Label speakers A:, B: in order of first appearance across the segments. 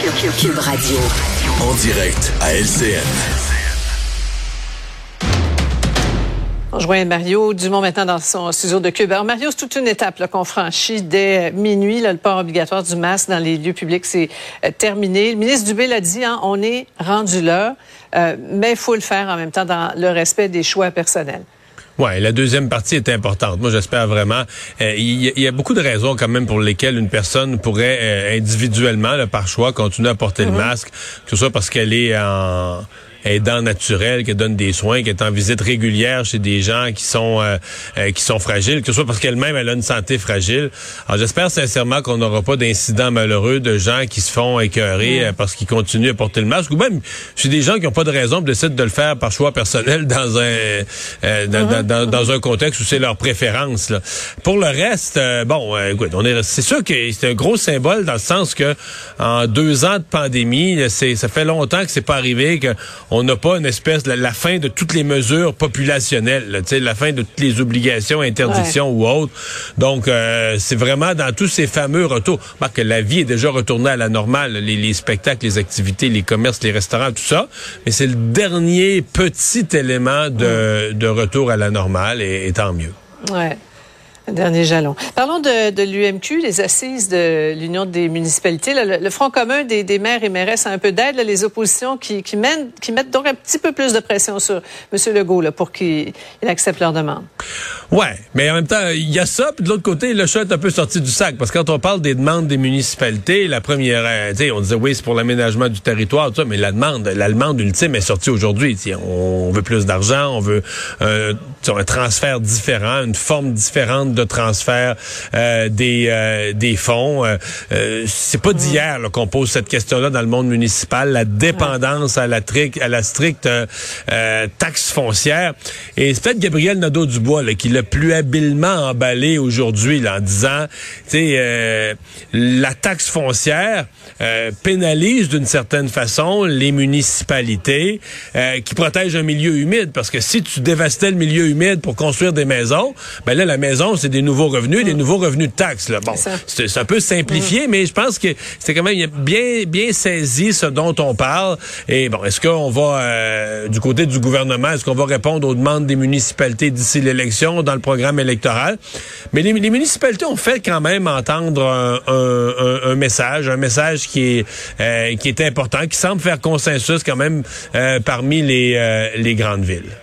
A: Cube Radio.
B: En direct à LCN.
C: On rejoint Mario Dumont maintenant dans son studio de Cube. Alors Mario, c'est toute une étape qu'on franchit dès minuit. le port obligatoire du masque dans les lieux publics, c'est euh, terminé. Le ministre Dubé l'a dit, hein, on est rendu là, euh, mais il faut le faire en même temps dans le respect des choix personnels.
D: Ouais, la deuxième partie est importante. Moi, j'espère vraiment. Euh, il y, a beaucoup de raisons quand même pour lesquelles une personne pourrait euh, individuellement, par choix, continuer à porter le mm-hmm. masque, que ce soit parce qu'elle est en aidant naturel, qui donne des soins, qui est en visite régulière chez des gens qui sont euh, euh, qui sont fragiles, que ce soit parce qu'elle-même elle a une santé fragile. Alors j'espère sincèrement qu'on n'aura pas d'incidents malheureux de gens qui se font écœurer euh, parce qu'ils continuent à porter le masque, ou même chez des gens qui n'ont pas de raison de décider de le faire par choix personnel dans un dans, dans, dans, un contexte où c'est leur préférence. Là. Pour le reste, bon, écoute, on est c'est sûr que c'est un gros symbole dans le sens que en deux ans de pandémie, c'est ça fait longtemps que c'est pas arrivé que on n'a pas une espèce de la, fin de toutes les mesures populationnelles, là, la fin de toutes les obligations, interdictions ou autres. Donc, euh, c'est vraiment dans tous ces fameux retours. que la vie est déjà retournée à la normale, les, spectacles, les activités, les commerces, les restaurants, tout ça. Mais c'est le dernier petit élément de, de retour à la normale et, et tant mieux.
C: Ouais. Dernier jalon. Parlons de, l'UMQ, les assises de l'Union des municipalités. le, Front commun des, maires et mairesses a un peu d'aide, les oppositions qui, mènent, mettent donc un petit peu plus de pression sur M. Legault pour qu'il accepte leur demande.
D: Ouais, mais en même temps, il y a ça, puis de l'autre côté, le chat est un peu sorti du sac, parce que quand on parle des demandes des municipalités, la première, euh, on disait oui, c'est pour l'aménagement du territoire, mais la demande, la demande ultime est sortie aujourd'hui. On veut plus d'argent, on veut euh, un transfert différent, une forme différente de transfert euh, des euh, des fonds. Euh, euh c'est pas d'hier qu'on pose cette question-là dans le monde municipal, la dépendance à la à la stricte taxe foncière. Et c'est peut-être Gabriel Nadeau-Dubois qui l'a plus habilement emballé aujourd'hui en disant, tu sais, la taxe foncière pénalise d'une certaine façon les municipalités qui protègent un milieu humide parce que si tu dévastais le milieu humide pour construire des maisons, ben là la maison c'est des nouveaux revenus, des mm. nouveaux revenus de taxes. Là. Bon, c'est un peu simplifié, mm. mais je pense que c'est quand même bien bien saisi ce dont on parle. Et bon, est-ce qu'on va euh, du côté du gouvernement, est-ce qu'on va répondre aux demandes des municipalités d'ici l'élection dans le programme électoral? Mais les, municipalités ont fait quand même entendre un, message, un message qui est euh, qui est important, qui semble faire consensus quand même euh, parmi les les grandes villes.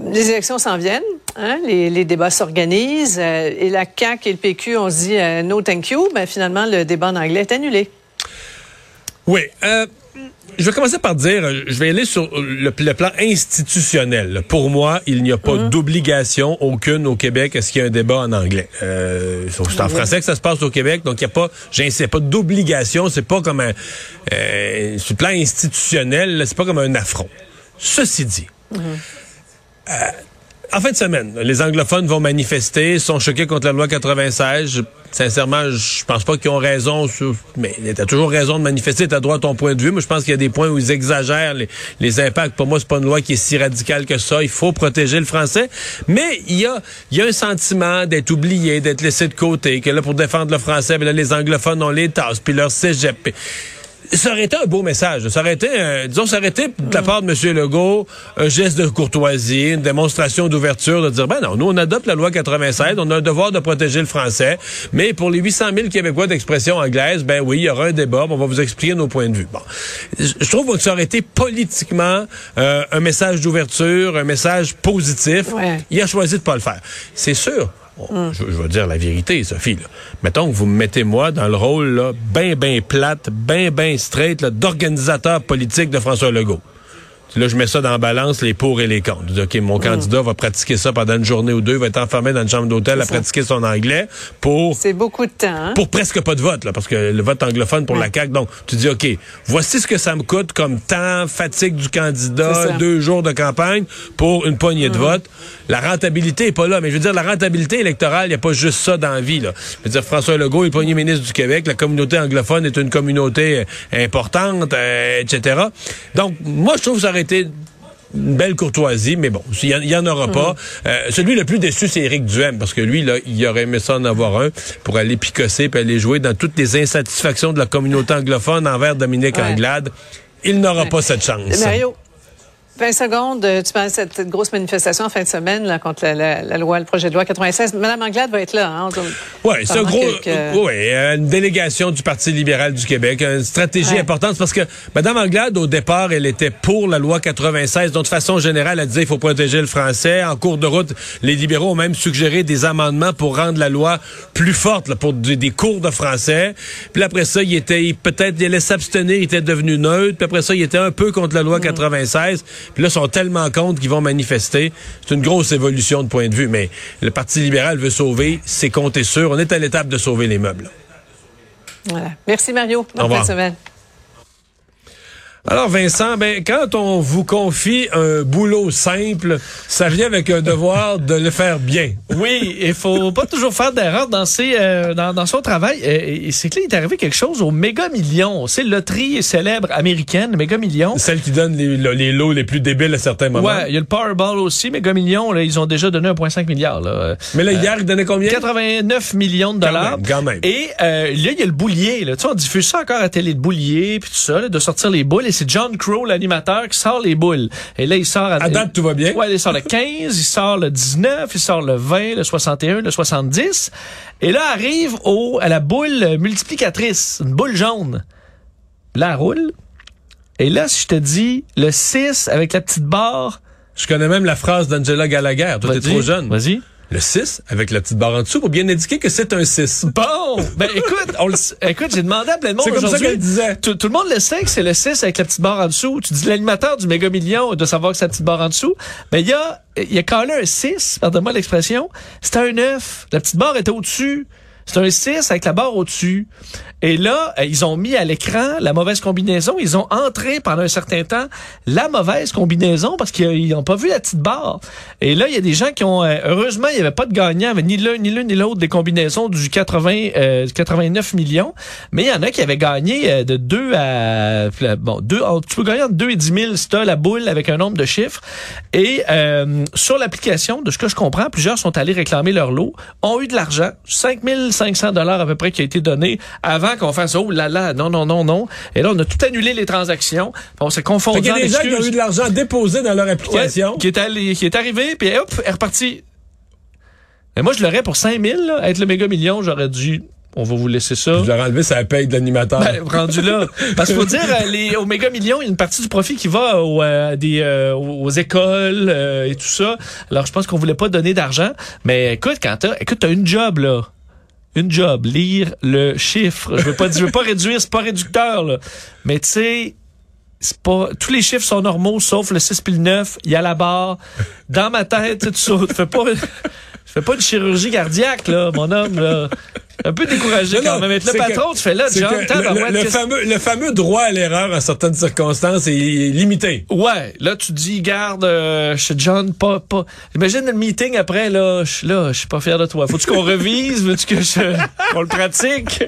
C: Les élections s'en viennent, hein? les, débats s'organisent euh, et la CAQ et le PQ ont dit euh, no thank you, mais finalement le débat en anglais est annulé.
D: Oui. Euh, je vais commencer par dire, je vais aller sur le, plan institutionnel. Pour moi, il n'y a pas mhm. d'obligation aucune au Québec à ce qu'il y ait un débat en anglais. c'est en français que ça se passe au Québec, donc il n'y a pas, sais pas d'obligation. C'est pas comme un, sur le plan institutionnel, c'est pas comme un affront. Ceci dit. Mhm. Euh, en fin de semaine, les anglophones vont manifester, sont choqués contre la loi 96. sincèrement, je pense pas qu'ils ont raison, mais t'as toujours raison de manifester, t'as droit à ton point de vue. Moi, je pense qu'il y a des points où ils exagèrent les, impacts. Pour moi, c'est pas une loi qui est si radicale que ça. Il faut protéger le français. Mais il y a, y a un sentiment d'être oublié, d'être laissé de côté, que là, pour défendre le français, ben là, les anglophones ont les tasses, puis leur cégep ça aurait été un beau message. Ça aurait été, disons, ça aurait été de la part de M. Legault un geste de courtoisie, une démonstration d'ouverture, de dire, ben non, nous, on adopte la loi 96, on a un devoir de protéger le français, mais pour les 800 000 Québécois d'expression anglaise, ben oui, il y aura un débat, on va vous expliquer nos points de vue. Bon, je trouve que ça aurait été politiquement euh, un message d'ouverture, un message positif. Il a choisi de pas le faire. C'est sûr, je, vais dire la vérité, Sophie. Mettons que vous me mettez moi dans le rôle là, ben, ben plate, ben, ben straight d'organisateur politique de François Legault. Là, je mets ça dans la balance, les pour et les contre. Je dis, OK, mon mm. candidat va pratiquer ça pendant une journée ou deux, va être enfermé dans une chambre d'hôtel à pratiquer son anglais pour...
C: C'est beaucoup de temps. Hein?
D: Pour presque pas de vote, là, parce que le vote anglophone pour la CAQ. Donc, tu dis, OK, voici ce que ça me coûte comme temps, fatigue du candidat, deux jours de campagne pour une poignée de mm. vote. La rentabilité est pas là, mais je veux dire, la rentabilité électorale, il n'y a pas juste ça dans la vie, là. Je veux dire, François Legault est le premier ministre du Québec, la communauté anglophone est une communauté euh, importante, euh, etc. Donc, moi, je trouve que ça aurait été une belle courtoisie, mais bon, il y, en aura pas. Euh, celui le plus déçu, c'est Éric Duhem, parce que lui, là, il aurait aimé ça en avoir un pour aller picosser puis aller jouer dans toutes les insatisfactions de la communauté anglophone envers Dominique Anglade. Il n'aura pas cette chance.
C: Mario, 20 secondes, euh, tu parles de cette grosse manifestation en fin de semaine là, contre la, loi, le projet de loi 96. Madame Anglade va être là. Hein,
D: oui, c'est un gros, oui, une délégation du Parti libéral du Québec, une stratégie importante parce que Madame Anglade, au départ, elle était pour la loi 96. Donc, de façon générale, elle disait qu'il faut protéger le français. En cours de route, les libéraux ont même suggéré des amendements pour rendre la loi plus forte là, pour des, cours de français. Puis après ça, il était peut-être il allait s'abstenir, il était devenu neutre. Puis après ça, il était un peu contre la loi 96. Puis là, ils sont tellement contre qu'ils vont manifester. C'est une grosse évolution de point de vue, mais le Parti libéral veut sauver, c'est compté sûr. On est à l'étape de sauver les meubles.
C: Voilà. Merci Mario. Bonne semaine.
D: Alors Vincent, ben quand on vous confie un boulot simple, ça vient avec un devoir de le faire bien.
A: Oui, il faut pas toujours faire d'erreur dans ses euh, dans, dans, son travail. Et, c'est que là, il est arrivé quelque chose au méga million. C'est loterie célèbre américaine, méga million.
D: Celle qui donne les, les, lots les plus débiles à certains moments.
A: Ouais, il y a le Powerball aussi, méga million. Là, ils ont déjà donné 1,5 milliard. Là.
D: Mais là hier, ils donnaient combien?
A: 89 millions de dollars.
D: Quand même.
A: Et euh, là, il y a le boulier. Là. Tu sais, on diffuse ça encore à télé de boulier puis tout ça, de sortir les boules c'est John Crow, l'animateur, qui sort les boules. Et là, il sort...
D: À, date, tout va bien?
A: Ouais, il sort le 15, il sort le 19, il sort le 20, le 61, le 70. Et là, arrive au, à la boule multiplicatrice, une boule jaune. Là, elle roule. Et là, si je te dis le 6 avec la petite barre...
D: Je connais même la phrase d'Angela Gallagher. Toi, t'es trop jeune.
A: Vas-y.
D: Le 6 avec la petite barre en dessous pour bien indiquer que c'est un 6.
A: Bon! Ben écoute, on écoute, j'ai demandé à plein de monde
D: C'est comme ça qu'elle disait.
A: Tout, le monde le sait que c'est le 6 avec la petite barre en dessous. Tu dis l'animateur du méga million de savoir que c'est la petite barre en dessous. Mais il y a, il y a quand un 6, pardonne-moi l'expression. C'était un 9. La petite barre était au-dessus. C'est un 6 avec la barre au-dessus. Et là, euh, ils ont mis à l'écran la mauvaise combinaison. Ils ont entré pendant un certain temps la mauvaise combinaison parce qu'ils n'ont pas vu la petite barre. Et là, il y a des gens qui ont... Euh, heureusement, il n'y avait pas de gagnant, ni l'un ni l'une ni l'autre des combinaisons du 80, 89 euh, millions. Mais il y en a qui avaient gagné de 2 à... Bon, 2, tu peux gagner entre 2 et 10 000 si la boule avec un nombre de chiffres. Et sur l'application, de ce que je comprends, plusieurs sont allés réclamer leur lot, ont eu de l'argent, 5 500 dollars à peu près qui a été donné avant qu'on fasse oh là là, non, non, non, non. Et là, on a tout annulé les transactions. On s'est confondu.
D: Il y a des gens qui ont eu de l'argent déposé dans leur application.
A: qui, est allé, qui est arrivé, puis hop, est reparti. Mais moi, je l'aurais pour 5000, là, être le méga million, j'aurais dit on va vous laisser ça.
D: Je l'aurais enlevé, ça paye de l'animateur.
A: Ben, rendu là. Parce qu'il faut dire, euh, les, au méga millions, il y a une partie du profit qui va aux, euh, des, euh, aux écoles et tout ça. Alors, je pense qu'on voulait pas donner d'argent. Mais écoute, quand t'as, écoute, t'as une job, là une job, lire le chiffre. Je veux pas, je veux pas réduire, c'est pas réducteur, là. Mais tu sais, c'est pas, tous les chiffres sont normaux, sauf le 6 puis le 9. Il y a la barre. Dans ma tête, tu sautes. Fais pas, fais pas de chirurgie cardiaque, là, mon homme, là un peu découragé quand même. le patron, tu fais là, John,
D: le, le, fameux, le fameux droit à l'erreur en certaines circonstances est limité.
A: Ouais, là tu dis, garde, euh, chez John, pas, pas. Imagine le meeting après, là, je là, je suis pas fier de toi. Faut-tu qu'on revise, veux-tu que je, qu'on le pratique?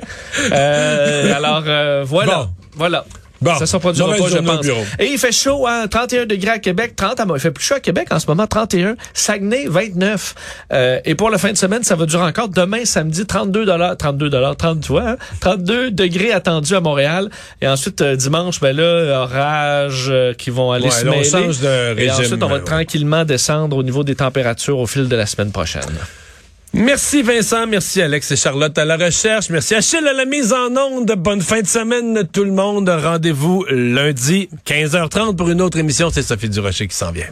A: Euh, alors, euh, voilà, voilà.
D: Bon,
A: ça sera pas, je pense. Et il fait chaud, hein, 31 degrés à Québec, 30 à Il fait plus chaud à Québec en ce moment, 31. Saguenay, 29. Euh, et pour la fin de semaine, ça va durer encore. Demain, samedi, 32 dollars, 32 dollars, 30, tu vois, 32 degrés attendus à Montréal. Et ensuite, euh, dimanche, ben là, orage euh, qui vont aller se mêler.
D: de
A: et ensuite, on va tranquillement descendre au niveau des températures au fil de la semaine prochaine.
D: Merci Vincent, merci Alex et Charlotte à la recherche, merci Achille à la mise en onde. Bonne fin de semaine tout le monde. Rendez-vous lundi 15h30 pour une autre émission. C'est Sophie Durocher qui s'en vient.